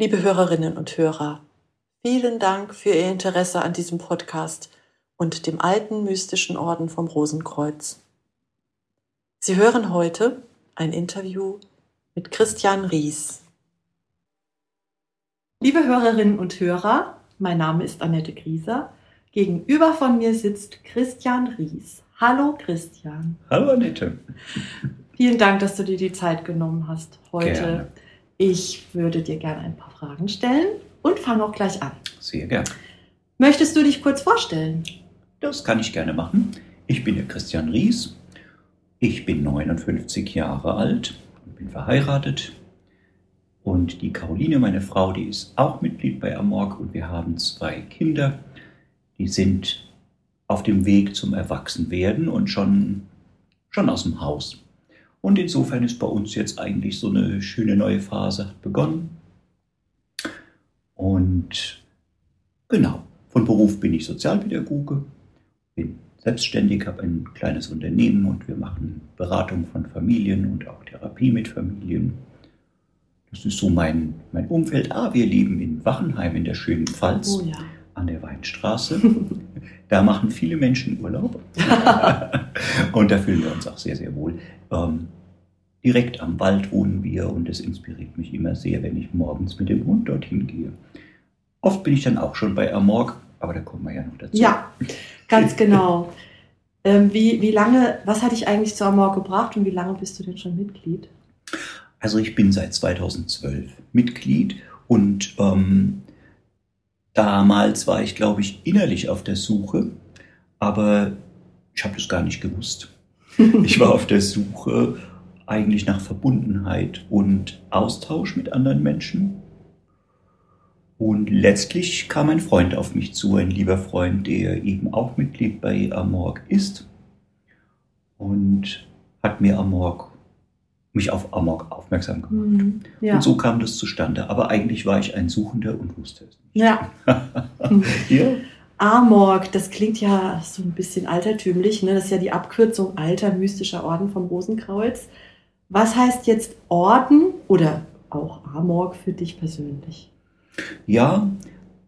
Liebe Hörerinnen und Hörer, vielen Dank für Ihr Interesse an diesem Podcast und dem alten mystischen Orden vom Rosenkreuz. Sie hören heute ein Interview mit Christian Ries. Liebe Hörerinnen und Hörer, mein Name ist Annette Grieser. Gegenüber von mir sitzt Christian Ries. Hallo Christian. Hallo Annette. Vielen Dank, dass du dir die Zeit genommen hast heute. Gerne. Ich würde dir gerne ein paar Fragen stellen und fange auch gleich an. Sehr gerne. Möchtest du dich kurz vorstellen? Das kann ich gerne machen. Ich bin der Christian Ries. Ich bin 59 Jahre alt und bin verheiratet. Und die Caroline, meine Frau, die ist auch Mitglied bei Amorg und wir haben zwei Kinder. Die sind auf dem Weg zum Erwachsenwerden und schon, schon aus dem Haus. Und insofern ist bei uns jetzt eigentlich so eine schöne neue Phase begonnen. Und genau, von Beruf bin ich Sozialpädagoge, bin selbstständig, habe ein kleines Unternehmen und wir machen Beratung von Familien und auch Therapie mit Familien. Das ist so mein, mein Umfeld. Ah, wir leben in Wachenheim in der schönen Pfalz Oh ja. An der Weinstraße. da machen viele Menschen Urlaub. und da fühlen wir uns auch sehr, sehr wohl. Ähm, direkt am Wald wohnen wir und es inspiriert mich immer sehr, wenn ich morgens mit dem Hund dorthin gehe. Oft bin ich dann auch schon bei Amorg, aber da kommen wir ja noch dazu. Ja, ganz genau. Ähm, wie, wie lange, was hat dich eigentlich zu Amor gebracht und wie lange bist du denn schon Mitglied? Also ich bin seit 2012 Mitglied und ähm, damals war ich, glaube ich, innerlich auf der Suche, aber ich habe das gar nicht gewusst. Ich war auf der Suche eigentlich nach Verbundenheit und Austausch mit anderen Menschen. Und letztlich kam ein Freund auf mich zu, ein lieber Freund, der eben auch Mitglied bei Amorg ist und hat mir Amorg, mich auf Amorg aufmerksam gemacht. Mhm. Ja. Und so kam das zustande. Aber eigentlich war ich ein Suchender und wusste es nicht. ja. ja. Amorg, das klingt ja so ein bisschen altertümlich. Ne? Das ist ja die Abkürzung Alter Mystischer Orden vom Rosenkreuz. Was heißt jetzt Orden oder auch Amorg für dich persönlich? ja,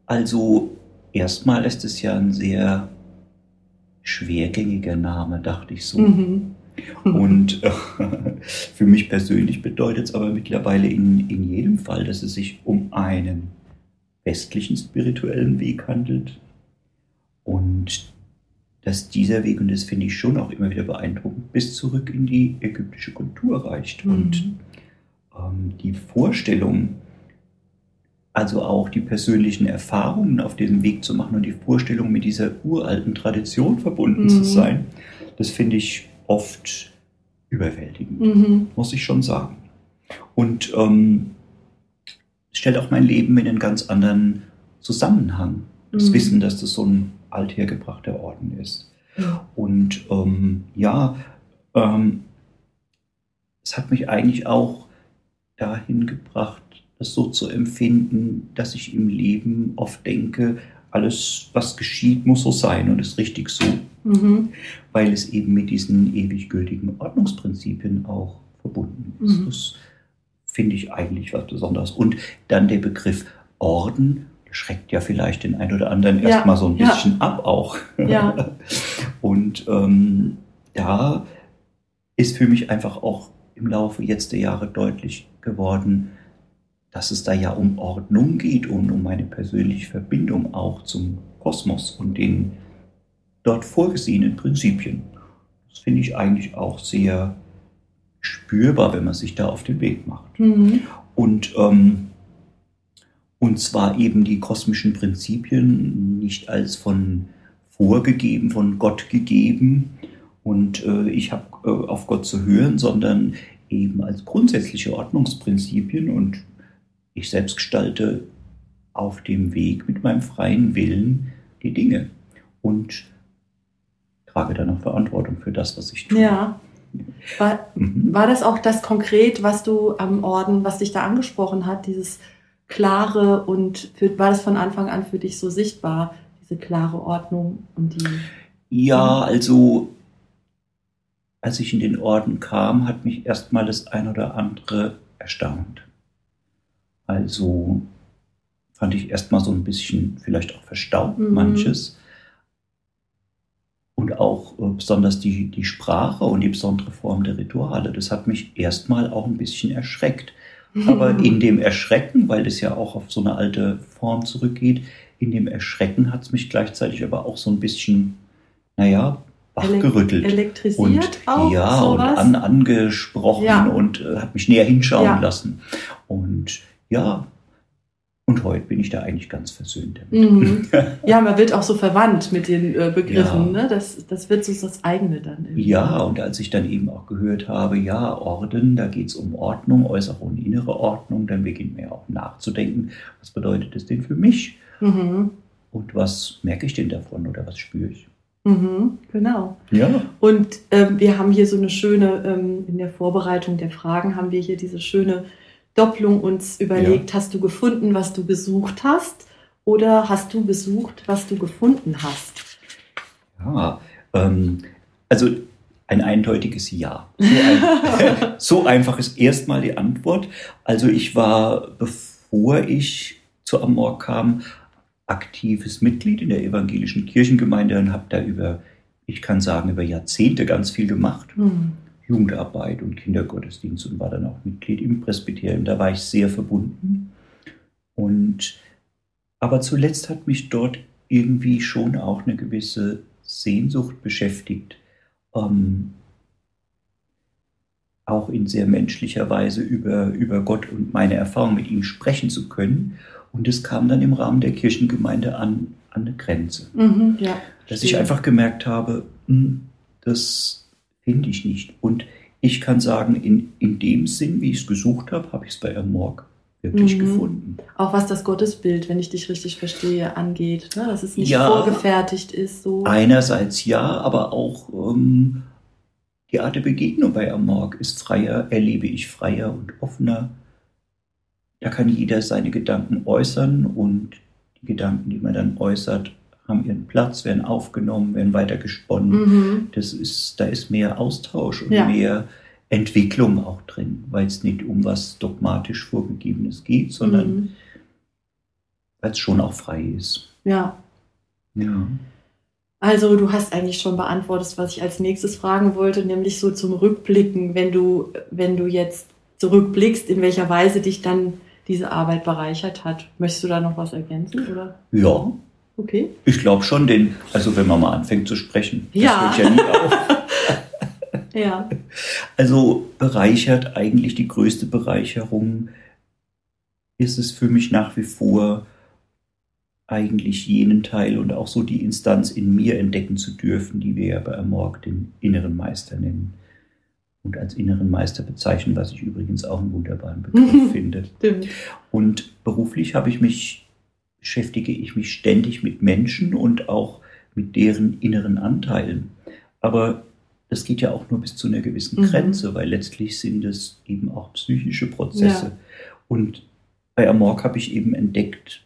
also erstmal ist es ja ein sehr schwergängiger Name, dachte ich so. Mhm. Und äh, für mich persönlich bedeutet es aber mittlerweile in, in jedem Fall, dass es sich um einen westlichen spirituellen Weg handelt. Und dass dieser Weg, und das finde ich schon auch immer wieder beeindruckend, bis zurück in die ägyptische Kultur reicht. Und Mhm. ähm, die Vorstellung, also auch die persönlichen Erfahrungen auf diesem Weg zu machen und die Vorstellung, mit dieser uralten Tradition verbunden zu Mhm. sein, das finde ich oft überwältigend, Mhm. muss ich schon sagen. Und ähm, es stellt auch mein Leben in einen ganz anderen Zusammenhang. Das Mhm. Wissen, dass das so ein althergebrachter Orden ist. Und ähm, ja, ähm, es hat mich eigentlich auch dahin gebracht, das so zu empfinden, dass ich im Leben oft denke, alles, was geschieht, muss so sein und ist richtig so, Mhm. weil es eben mit diesen ewig gültigen Ordnungsprinzipien auch verbunden ist. Mhm. Das finde ich eigentlich was Besonderes. Und dann der Begriff Orden schreckt ja vielleicht den einen oder anderen Ja, erstmal so ein ja. bisschen ab auch. Ja. Und ähm, da ist für mich einfach auch im Laufe jetzt der Jahre deutlich geworden, dass es da ja um Ordnung geht und um meine persönliche Verbindung auch zum Kosmos und den dort vorgesehenen Prinzipien. Das finde ich eigentlich auch sehr spürbar, wenn man sich da auf den Weg macht. Mhm. Und, ähm, und zwar eben die kosmischen Prinzipien nicht als von vorgegeben, von Gott gegeben und äh, ich habe äh, auf Gott zu hören, sondern eben als grundsätzliche Ordnungsprinzipien und ich selbst gestalte auf dem Weg mit meinem freien Willen die Dinge und trage dann auch Verantwortung für das, was ich tue. Ja. War, Mhm. war das auch das konkret, was du am Orden, was dich da angesprochen hat, dieses klare und für, war das von Anfang an für dich so sichtbar, diese klare Ordnung und die. Ja, also als ich in den Orden kam, hat mich erstmal das ein oder andere erstaunt. Also fand ich erstmal so ein bisschen vielleicht auch verstaubt, Mhm. manches. Und auch äh, besonders die, die Sprache und die besondere Form der Rituale, das hat mich erstmal auch ein bisschen erschreckt. Aber in dem Erschrecken, weil es ja auch auf so eine alte Form zurückgeht, in dem Erschrecken hat es mich gleichzeitig aber auch so ein bisschen, naja, wachgerüttelt. elektrisiert Und auch ja, sowas. und an, angesprochen Ja. und äh, hat mich näher hinschauen Ja. lassen. Und ja, und heute bin ich da eigentlich ganz versöhnt damit. Mhm. Ja, man wird auch so verwandt mit den äh, Begriffen. Ja. Ne? Das, das wird so das eigene dann. irgendwie. Ja, und als ich dann eben auch gehört habe, ja, Orden, da geht es um Ordnung, äußere und innere Ordnung, dann beginnt mir auch nachzudenken, was bedeutet das denn für mich? Mhm. Und was merke ich denn davon oder was spüre ich? Mhm. Genau. Ja. Und ähm, wir haben hier so eine schöne, ähm, in der Vorbereitung der Fragen haben wir hier diese schöne Doppelung uns überlegt. Hast du gefunden, was du gesucht hast? Oder hast du gesucht, was du gefunden hast? Ja, ähm, also ein eindeutiges Ja. So, ein, so einfach ist erstmal die Antwort. Also ich war, bevor ich zu Amor kam, aktives Mitglied in der evangelischen Kirchengemeinde und habe da über, ich kann sagen, über Jahrzehnte ganz viel gemacht. Hm. Jugendarbeit und Kindergottesdienst und war dann auch Mitglied im Presbyterium. Da war ich sehr verbunden. Und aber zuletzt hat mich dort irgendwie schon auch eine gewisse Sehnsucht beschäftigt, ähm, auch in sehr menschlicher Weise über, über Gott und meine Erfahrung mit ihm sprechen zu können. Und es kam dann im Rahmen der Kirchengemeinde an, an eine Grenze Mhm. Ja. dass ich Verstehe. einfach gemerkt habe, hm, das finde ich nicht. Und ich kann sagen, in, in dem Sinn, wie ich es gesucht habe, habe ich es bei Amorg wirklich Mhm. gefunden. Auch was das Gottesbild, wenn ich dich richtig verstehe, angeht. Ne? Dass es nicht Ja. vorgefertigt ist. So. Einerseits ja, aber auch ähm, die Art der Begegnung bei Amorg ist freier, erlebe ich freier und offener. Da kann jeder seine Gedanken äußern und die Gedanken, die man dann äußert, haben ihren Platz, werden aufgenommen, werden weiter gesponnen. Mhm. Das ist, da ist mehr Austausch und Ja. mehr Entwicklung auch drin, weil es nicht um was dogmatisch Vorgegebenes geht, sondern Mhm. weil es schon auch frei ist. Ja. Ja. Also du hast eigentlich schon beantwortet, was ich als nächstes fragen wollte, nämlich so zum Rückblicken, wenn du, wenn du jetzt zurückblickst, in welcher Weise dich dann diese Arbeit bereichert hat. Möchtest du da noch was ergänzen? Oder? Ja, Okay. ich glaube schon, denn, also wenn man mal anfängt zu sprechen, das Ja. hört ja nie auf. Ja. Also bereichert eigentlich die größte Bereicherung ist es für mich nach wie vor eigentlich jenen Teil und auch so die Instanz in mir entdecken zu dürfen, die wir ja bei Amorg den inneren Meister nennen. Und als inneren Meister bezeichnen, was ich übrigens auch einen wunderbaren Begriff finde. Stimmt. Und beruflich habe ich mich, beschäftige ich mich ständig mit Menschen und auch mit deren inneren Anteilen. Aber das geht ja auch nur bis zu einer gewissen Mhm. Grenze, weil letztlich sind es eben auch psychische Prozesse. Ja. Und bei Amorg habe ich eben entdeckt,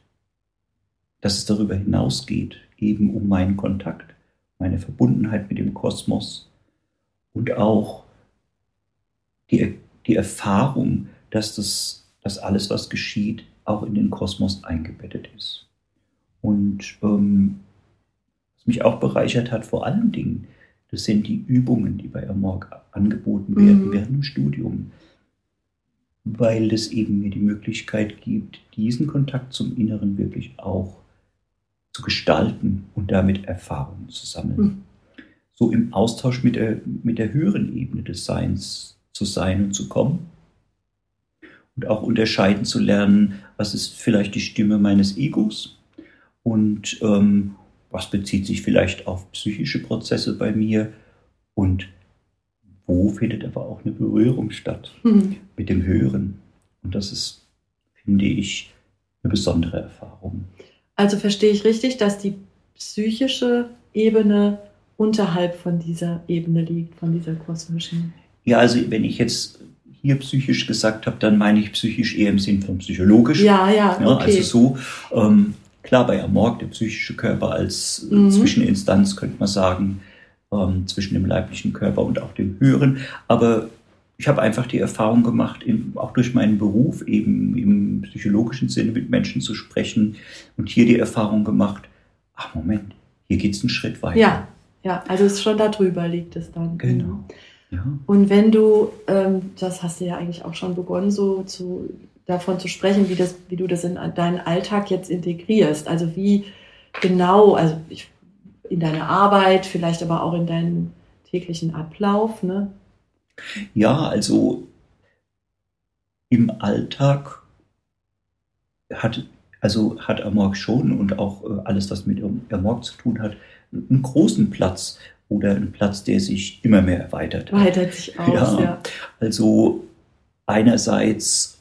dass es darüber hinausgeht, eben um meinen Kontakt, meine Verbundenheit mit dem Kosmos und auch die, die Erfahrung, dass das dass alles, was geschieht, auch in den Kosmos eingebettet ist. Und ähm, was mich auch bereichert hat, vor allen Dingen, das sind die Übungen, die bei Amorg angeboten werden Mhm. während dem Studium, weil es eben mir die Möglichkeit gibt, diesen Kontakt zum Inneren wirklich auch zu gestalten und damit Erfahrungen zu sammeln. Mhm. So im Austausch mit der, mit der höheren Ebene des Seins zu sein und zu kommen und auch unterscheiden zu lernen, was ist vielleicht die Stimme meines Egos und ähm, was bezieht sich vielleicht auf psychische Prozesse bei mir und wo findet aber auch eine Berührung statt Hm. mit dem Höheren. Und das ist, finde ich, eine besondere Erfahrung. Also verstehe ich richtig, dass die psychische Ebene unterhalb von dieser Ebene liegt, von dieser kosmischen. Ja, also wenn ich jetzt hier psychisch gesagt habe, dann meine ich psychisch eher im Sinn von psychologisch. Ja, ja, Ja, okay. Also so, ähm, klar, bei Amorg, der psychische Körper als äh, Mhm. Zwischeninstanz, könnte man sagen, ähm, zwischen dem leiblichen Körper und auch dem höheren. Aber ich habe einfach die Erfahrung gemacht, auch durch meinen Beruf eben im psychologischen Sinne mit Menschen zu sprechen und hier die Erfahrung gemacht, ach Moment, hier geht es einen Schritt weiter. Ja, ja, also es schon darüber liegt es dann. Genau. Ja. Und wenn du, ähm, das hast du ja eigentlich auch schon begonnen, so zu, davon zu sprechen, wie, das, wie du das in deinen Alltag jetzt integrierst. Also wie genau, also ich, in deine Arbeit, vielleicht aber auch in deinen täglichen Ablauf, ne? Ja, also im Alltag hat, also hat Amorg schon und auch äh, alles, was mit Amorg zu tun hat, einen großen Platz oder einen Platz, der sich immer mehr erweitert. Weitet sich aus, ja. ja. Also einerseits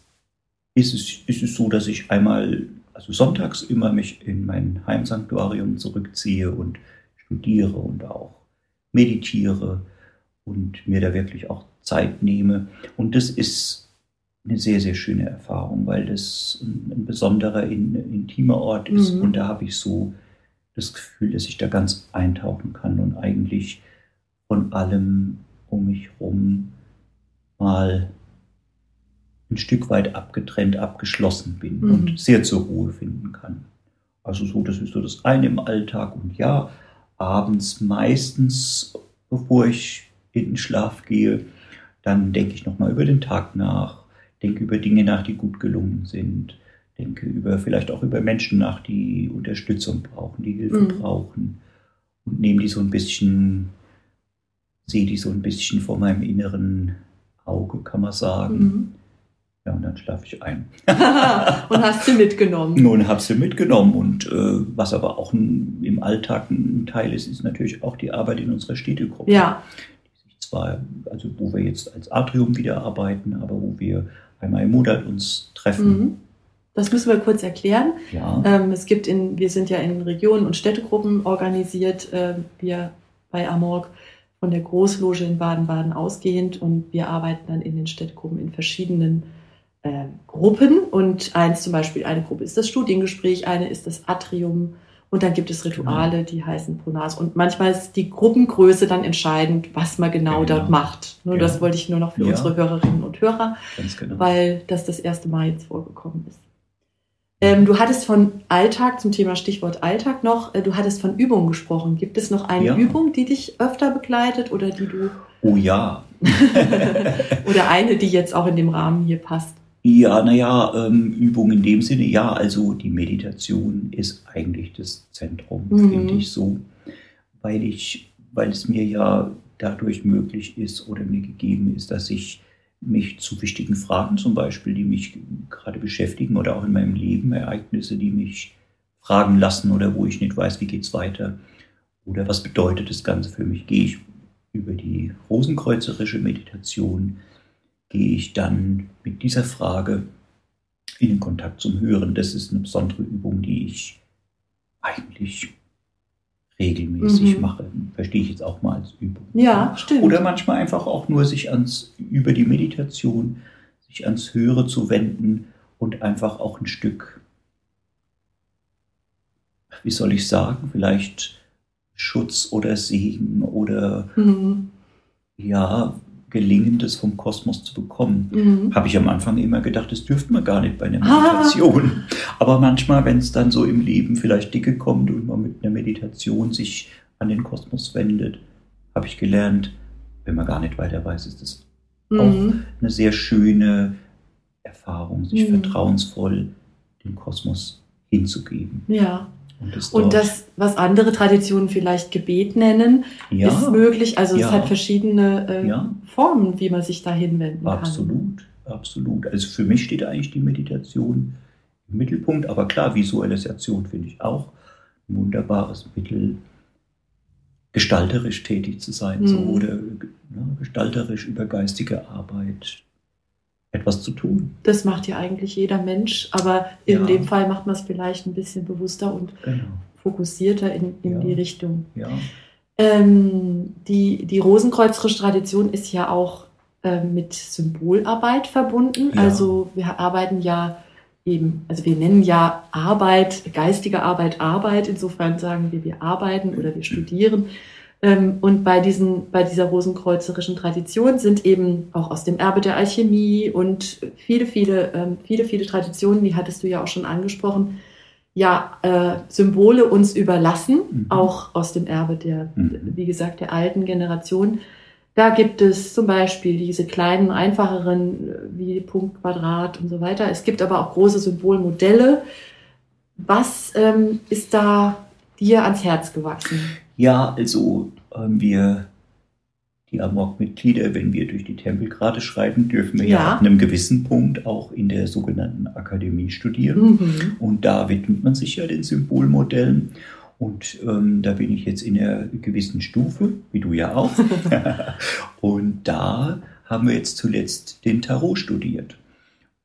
ist es, ist es so, dass ich einmal, also sonntags immer mich in mein Heimsanktuarium zurückziehe und studiere und auch meditiere und mir da wirklich auch Zeit nehme. Und das ist eine sehr, sehr schöne Erfahrung, weil das ein, ein besonderer, in, intimer Ort ist. Mhm. Und da habe ich so das Gefühl, dass ich da ganz eintauchen kann und eigentlich von allem um mich herum mal ein Stück weit abgetrennt, abgeschlossen bin mhm. und sehr zur Ruhe finden kann. Also so, das ist so das eine im Alltag und ja, abends meistens, bevor ich in den Schlaf gehe, dann denke ich nochmal über den Tag nach, denke über Dinge nach, die gut gelungen sind, denke über vielleicht auch über Menschen nach, die Unterstützung brauchen, die Hilfe mhm. brauchen und nehme die so ein bisschen, sehe die so ein bisschen vor meinem inneren Auge, kann man sagen. Mhm. Ja, und dann schlafe ich ein. und hast sie mitgenommen. Nun habe sie mitgenommen. Und äh, was aber auch ein, im Alltag ein Teil ist, ist natürlich auch die Arbeit in unserer Städtegruppe. Ja. Die sich zwar, also wo wir jetzt als Atrium wieder arbeiten, aber wo wir einmal im Monat uns treffen. Mhm. Das müssen wir kurz erklären. Ja. Ähm, es gibt in, wir sind ja in Regionen und Städtegruppen organisiert, äh, wir bei Amorg von der Großloge in Baden-Baden ausgehend und wir arbeiten dann in den Städtegruppen in verschiedenen äh, Gruppen und eins zum Beispiel, eine Gruppe ist das Studiengespräch, eine ist das Atrium und dann gibt es Rituale, die heißen Pronas. Und manchmal ist die Gruppengröße dann entscheidend, was man genau, genau. dort macht. Nur genau. das wollte ich nur noch für ja. unsere Hörerinnen und Hörer, genau. weil das das erste Mal jetzt vorgekommen ist. Ähm, du hattest von Alltag, zum Thema Stichwort Alltag noch, äh, du hattest von Übungen gesprochen. Gibt es noch eine ja. Übung, die dich öfter begleitet oder die du. Oh ja. oder eine, die jetzt auch in dem Rahmen hier passt? Ja, naja, ähm, Übung in dem Sinne, ja, also die Meditation ist eigentlich das Zentrum, mhm. finde ich so, weil ich, weil es mir ja dadurch möglich ist oder mir gegeben ist, dass ich mich zu wichtigen Fragen zum Beispiel, die mich gerade beschäftigen oder auch in meinem Leben Ereignisse, die mich fragen lassen oder wo ich nicht weiß, wie geht's weiter oder was bedeutet das Ganze für mich, gehe ich über die rosenkreuzerische Meditation gehe ich dann mit dieser Frage in den Kontakt zum Hören. Das ist eine besondere Übung, die ich eigentlich regelmäßig mhm. mache. Verstehe ich jetzt auch mal als Übung. Ja, stimmt. Oder manchmal einfach auch nur sich ans, über die Meditation, sich ans Hören zu wenden und einfach auch ein Stück, wie soll ich sagen, vielleicht Schutz oder Segen oder mhm. ja, Gelingendes vom Kosmos zu bekommen. Mhm. Habe ich am Anfang immer gedacht, das dürfte man gar nicht bei einer Meditation. Ah. Aber manchmal, wenn es dann so im Leben vielleicht dicke kommt und man mit einer Meditation sich an den Kosmos wendet, habe ich gelernt, wenn man gar nicht weiter weiß, ist das mhm. auch eine sehr schöne Erfahrung, sich mhm. vertrauensvoll dem Kosmos hinzugeben. Ja. Und, und das, was andere Traditionen vielleicht Gebet nennen, ja, ist möglich. Also ja, es hat verschiedene äh, ja. Formen, wie man sich da hinwenden absolut, kann. Absolut, absolut. Also für mich steht eigentlich die Meditation im Mittelpunkt. Aber klar, Visualisation finde ich auch ein wunderbares Mittel, gestalterisch tätig zu sein, mhm. so, oder gestalterisch über geistige Arbeit etwas zu tun. Das macht ja eigentlich jeder Mensch, aber in ja. dem Fall macht man es vielleicht ein bisschen bewusster und genau. fokussierter in, in ja. die Richtung. Ja. Ähm, die, die rosenkreuzrische Tradition ist ja auch äh, mit Symbolarbeit verbunden. Also wir arbeiten ja eben, also wir nennen ja Arbeit, geistige Arbeit, Arbeit. Insofern sagen wir, wir arbeiten oder wir studieren. Ähm, und bei, diesen, bei dieser rosenkreuzerischen Tradition sind eben auch aus dem Erbe der Alchemie und viele, viele, ähm, viele, viele Traditionen, die hattest du ja auch schon angesprochen, ja, äh, Symbole uns überlassen, mhm. auch aus dem Erbe der, mhm. wie gesagt, der alten Generation. Da gibt es zum Beispiel diese kleinen, einfacheren äh, wie Punkt, Quadrat und so weiter. Es gibt aber auch große Symbolmodelle. Was ähm, ist da dir ans Herz gewachsen? Ja, also ähm, wir, die Amok-Mitglieder, wenn wir durch die Tempelgrade schreiten, dürfen wir ja. ja ab einem gewissen Punkt auch in der sogenannten Akademie studieren. Mhm. Und da widmet man sich ja den Symbolmodellen. Und ähm, da bin ich jetzt in einer gewissen Stufe, wie du ja auch. und da haben wir jetzt zuletzt den Tarot studiert.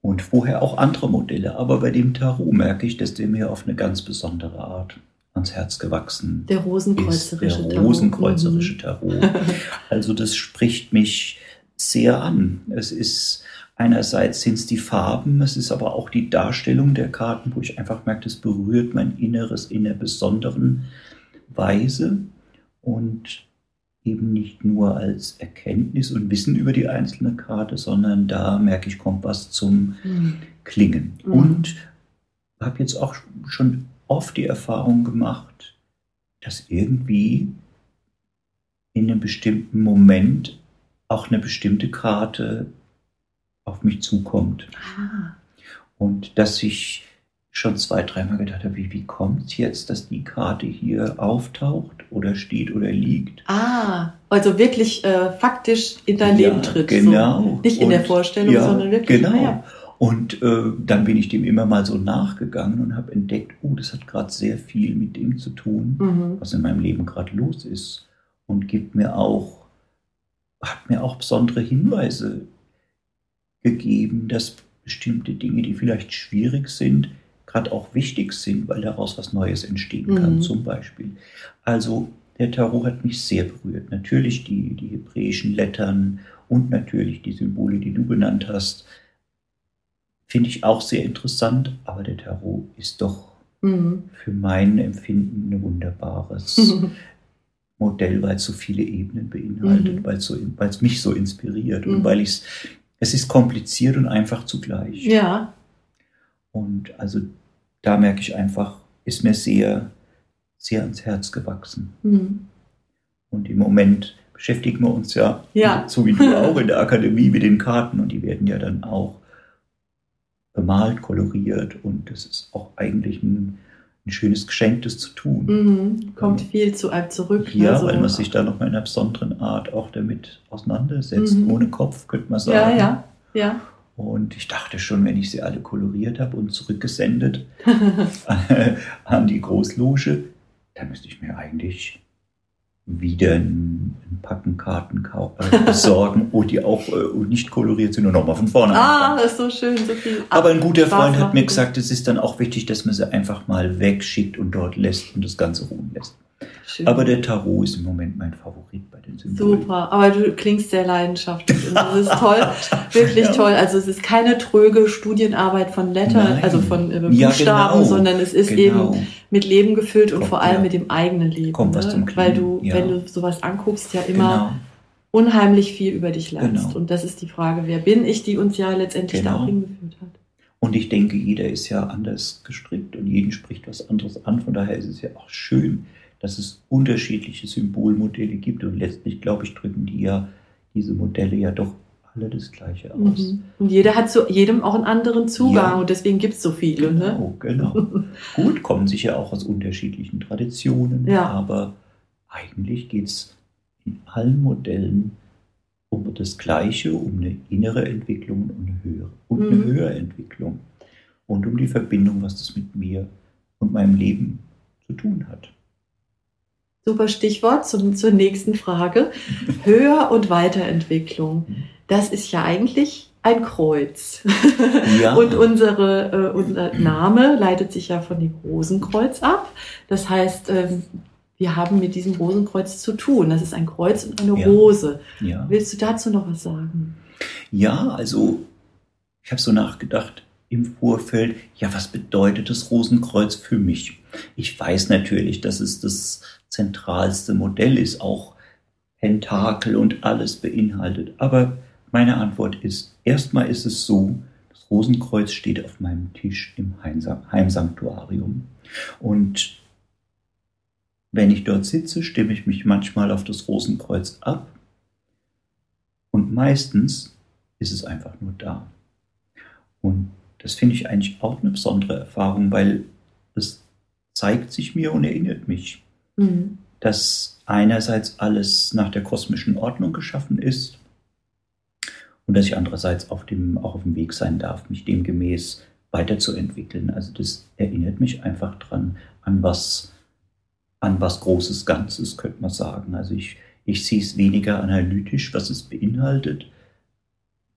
Und vorher auch andere Modelle. Aber bei dem Tarot merke ich, dass der mir auf eine ganz besondere Art ans Herz gewachsen der rosenkreuzerische ist. Der rosenkreuzerische Tarot. Mhm. Tarot. Also das spricht mich sehr an. Es ist Einerseits sind es die Farben, es ist aber auch die Darstellung der Karten, wo ich einfach merke, das berührt mein Inneres in einer besonderen Weise und eben nicht nur als Erkenntnis und Wissen über die einzelne Karte, sondern da merke ich, kommt was zum mhm. Klingen. Mhm. Und habe jetzt auch schon oft die Erfahrung gemacht, dass irgendwie in einem bestimmten Moment auch eine bestimmte Karte auf mich zukommt. Ah. Und dass ich schon zwei, dreimal gedacht habe, wie, wie kommt es jetzt, dass die Karte hier auftaucht oder steht oder liegt? Ah, also wirklich äh, faktisch in dein ja, Leben tritt. Genau. So. Nicht in und, der Vorstellung, ja, sondern wirklich. Genau. Ja. Und äh, dann bin ich dem immer mal so nachgegangen und habe entdeckt, oh, das hat gerade sehr viel mit dem zu tun, mhm. was in meinem Leben gerade los ist. Und gibt mir auch, hat mir auch besondere Hinweise gegeben, dass bestimmte Dinge, die vielleicht schwierig sind, gerade auch wichtig sind, weil daraus was Neues entstehen kann, mhm. zum Beispiel. Also der Tarot hat mich sehr berührt. Natürlich die, die hebräischen Lettern und natürlich die Symbole, die du benannt hast, finde ich auch sehr interessant, aber der Tarot ist doch mhm. für mein Empfinden ein wunderbares Modell, weil es so viele Ebenen beinhaltet, mhm. weil es so, mich so inspiriert und mhm. weil ich es es ist kompliziert und einfach zugleich. Ja. Und also da merke ich einfach, ist mir sehr, sehr ans Herz gewachsen. Mhm. Und im Moment beschäftigen wir uns ja, ja, so wie du auch in der Akademie mit den Karten und die werden ja dann auch bemalt, koloriert und das ist auch eigentlich ein, ein schönes Geschenk, das zu tun. Mhm. Kommt viel zu einem zurück. Ja, also, weil man sich da noch mal in einer besonderen Art auch damit auseinandersetzt. Mhm. Ohne Kopf, könnte man sagen. Ja, ja, ja. Und ich dachte schon, wenn ich sie alle koloriert habe und zurückgesendet an die Großloge, dann müsste ich mir eigentlich wieder ein, ein Packen Karten äh, besorgen, wo die auch äh, nicht koloriert sind und nochmal von vorne Ah, das ist so schön, so viel. Aber ein guter Freund hat mir gesagt, es ist dann auch wichtig, dass man sie einfach mal wegschickt und dort lässt und das Ganze ruhen lässt. Schön. Aber der Tarot ist im Moment mein Favorit bei den Symbolen. Super, aber du klingst sehr leidenschaftlich und das ist toll, wirklich ja. toll. Also es ist keine tröge Studienarbeit von Lettern, also von äh, Buchstaben, ja, genau. sondern es ist genau. eben mit Leben gefüllt und Kommt, vor allem ja. mit dem eigenen Leben. Kommt was ne? zum Weil du, wenn du sowas anguckst, ja immer genau. unheimlich viel über dich lernst. Genau. Und das ist die Frage, wer bin ich, die uns ja letztendlich da auch genau. hingeführt hat. Und ich denke, jeder ist ja anders gestrickt und jeden spricht was anderes an. Von daher ist es ja auch schön, dass es unterschiedliche Symbolmodelle gibt und letztlich, glaube ich, drücken die ja diese Modelle ja doch alle das Gleiche aus. Mhm. Und jeder hat zu jedem auch einen anderen Zugang ja. und deswegen gibt es so viele. Genau, ne? genau. Gut, kommen sicher auch aus unterschiedlichen Traditionen, ja. aber eigentlich geht es in allen Modellen um das Gleiche, um eine innere Entwicklung und eine höhere, und eine mhm. höhere Entwicklung und um die Verbindung, was das mit mir und meinem Leben zu tun hat. Super Stichwort zum, zur nächsten Frage. Höher- und Weiterentwicklung. Das ist ja eigentlich ein Kreuz. Ja. und unsere, äh, unser Name leitet sich ja von dem Rosenkreuz ab. Das heißt, ähm, wir haben mit diesem Rosenkreuz zu tun. Das ist ein Kreuz und eine ja. Rose. Ja. Willst du dazu noch was sagen? Ja, also ich habe so nachgedacht im Vorfeld, ja, was bedeutet das Rosenkreuz für mich? Ich weiß natürlich, dass es das zentralste Modell ist, auch Pentakel und alles beinhaltet. Aber meine Antwort ist, erstmal ist es so, das Rosenkreuz steht auf meinem Tisch im Heimsanktuarium. Und wenn ich dort sitze, stimme ich mich manchmal auf das Rosenkreuz ab. Und meistens ist es einfach nur da. Und das finde ich eigentlich auch eine besondere Erfahrung, weil es zeigt sich mir und erinnert mich, mhm. dass einerseits alles nach der kosmischen Ordnung geschaffen ist und dass ich andererseits auf dem, auch auf dem Weg sein darf, mich demgemäß weiterzuentwickeln. Also das erinnert mich einfach dran an was, an was Großes Ganzes, könnte man sagen. Also ich, ich sehe es weniger analytisch, was es beinhaltet,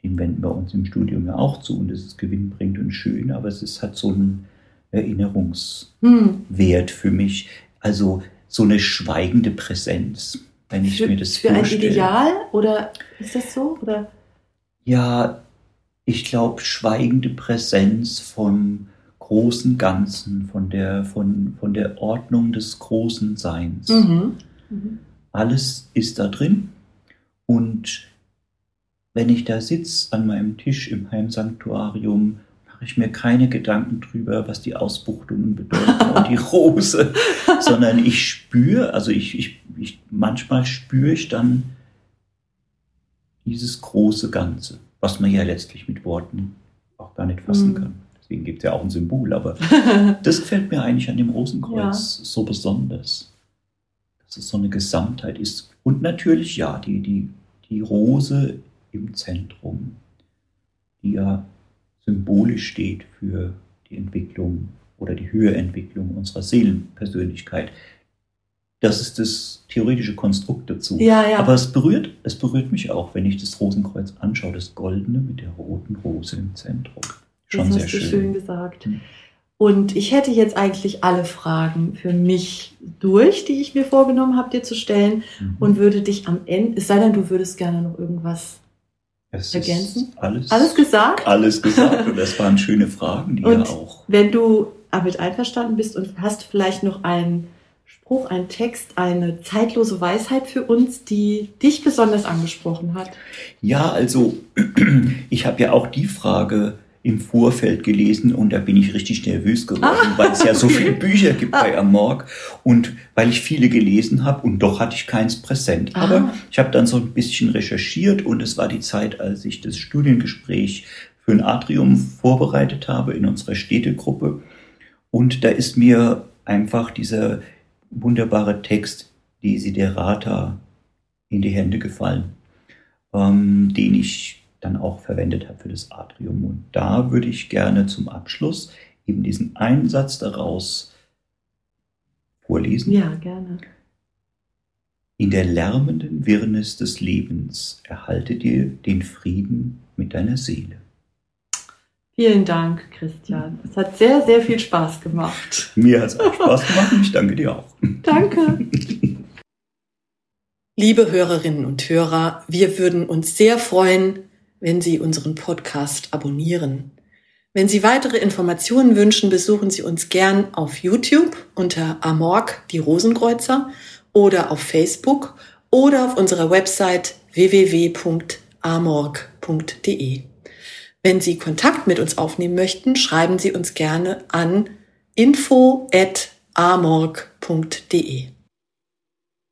den wenden wir uns im Studium ja auch zu und es ist gewinnbringend und schön, aber es ist, hat so einen Erinnerungswert hm. für mich. Also so eine schweigende Präsenz, wenn ich für, mir das für vorstelle. Für ein Ideal oder ist das so? Oder? Ja, ich glaube, schweigende Präsenz vom großen Ganzen, von der, von, von der Ordnung des großen Seins. Mhm. Mhm. Alles ist da drin und wenn ich da sitze an meinem Tisch im Heimsanktuarium, mache ich mir keine Gedanken drüber, was die Ausbuchtungen bedeuten und die Rose, sondern ich spüre, also ich, ich, ich, manchmal spüre ich dann dieses große Ganze, was man ja letztlich mit Worten auch gar nicht fassen mhm. kann. Deswegen gibt es ja auch ein Symbol, aber das gefällt mir eigentlich an dem Rosenkreuz ja. so besonders. Dass es so eine Gesamtheit ist. Und natürlich, ja, die, die, die Rose im Zentrum, die ja symbolisch steht für die Entwicklung oder die Höherentwicklung unserer Seelenpersönlichkeit. Das ist das theoretische Konstrukt dazu. Ja, ja. Aber es berührt, es berührt mich auch, wenn ich das Rosenkreuz anschaue, das Goldene mit der roten Rose im Zentrum. Schon das sehr hast schön. Du schön gesagt. Hm. Und ich hätte jetzt eigentlich alle Fragen für mich durch, die ich mir vorgenommen habe, dir zu stellen, mhm. und würde dich am Ende, es sei denn, du würdest gerne noch irgendwas es ergänzen? alles, alles gesagt? Alles gesagt und das waren schöne Fragen, die und ja auch. Wenn du damit einverstanden bist und hast vielleicht noch einen Spruch, einen Text, eine zeitlose Weisheit für uns, die dich besonders angesprochen hat? Ja, also ich habe ja auch die Frage im Vorfeld gelesen und da bin ich richtig nervös geworden, ah, weil es ja so viele Bücher gibt bei Amorg und weil ich viele gelesen habe und doch hatte ich keins präsent. Ah. Aber ich habe dann so ein bisschen recherchiert und es war die Zeit, als ich das Studiengespräch für ein Atrium vorbereitet habe in unserer Städtegruppe und da ist mir einfach dieser wunderbare Text Desiderata in die Hände gefallen, ähm, den ich dann auch verwendet habe für das Atrium. Und da würde ich gerne zum Abschluss eben diesen Einsatz daraus vorlesen. Ja, gerne. In der lärmenden Wirrnis des Lebens erhalte dir den Frieden mit deiner Seele. Vielen Dank, Christian. Es hat sehr, sehr viel Spaß gemacht. Mir hat es auch Spaß gemacht und ich danke dir auch. Danke. Liebe Hörerinnen und Hörer, wir würden uns sehr freuen, wenn Sie unseren Podcast abonnieren. Wenn Sie weitere Informationen wünschen, besuchen Sie uns gern auf YouTube unter Amorg die Rosenkreuzer oder auf Facebook oder auf unserer Website www.amorg.de. Wenn Sie Kontakt mit uns aufnehmen möchten, schreiben Sie uns gerne an info@amorg.de.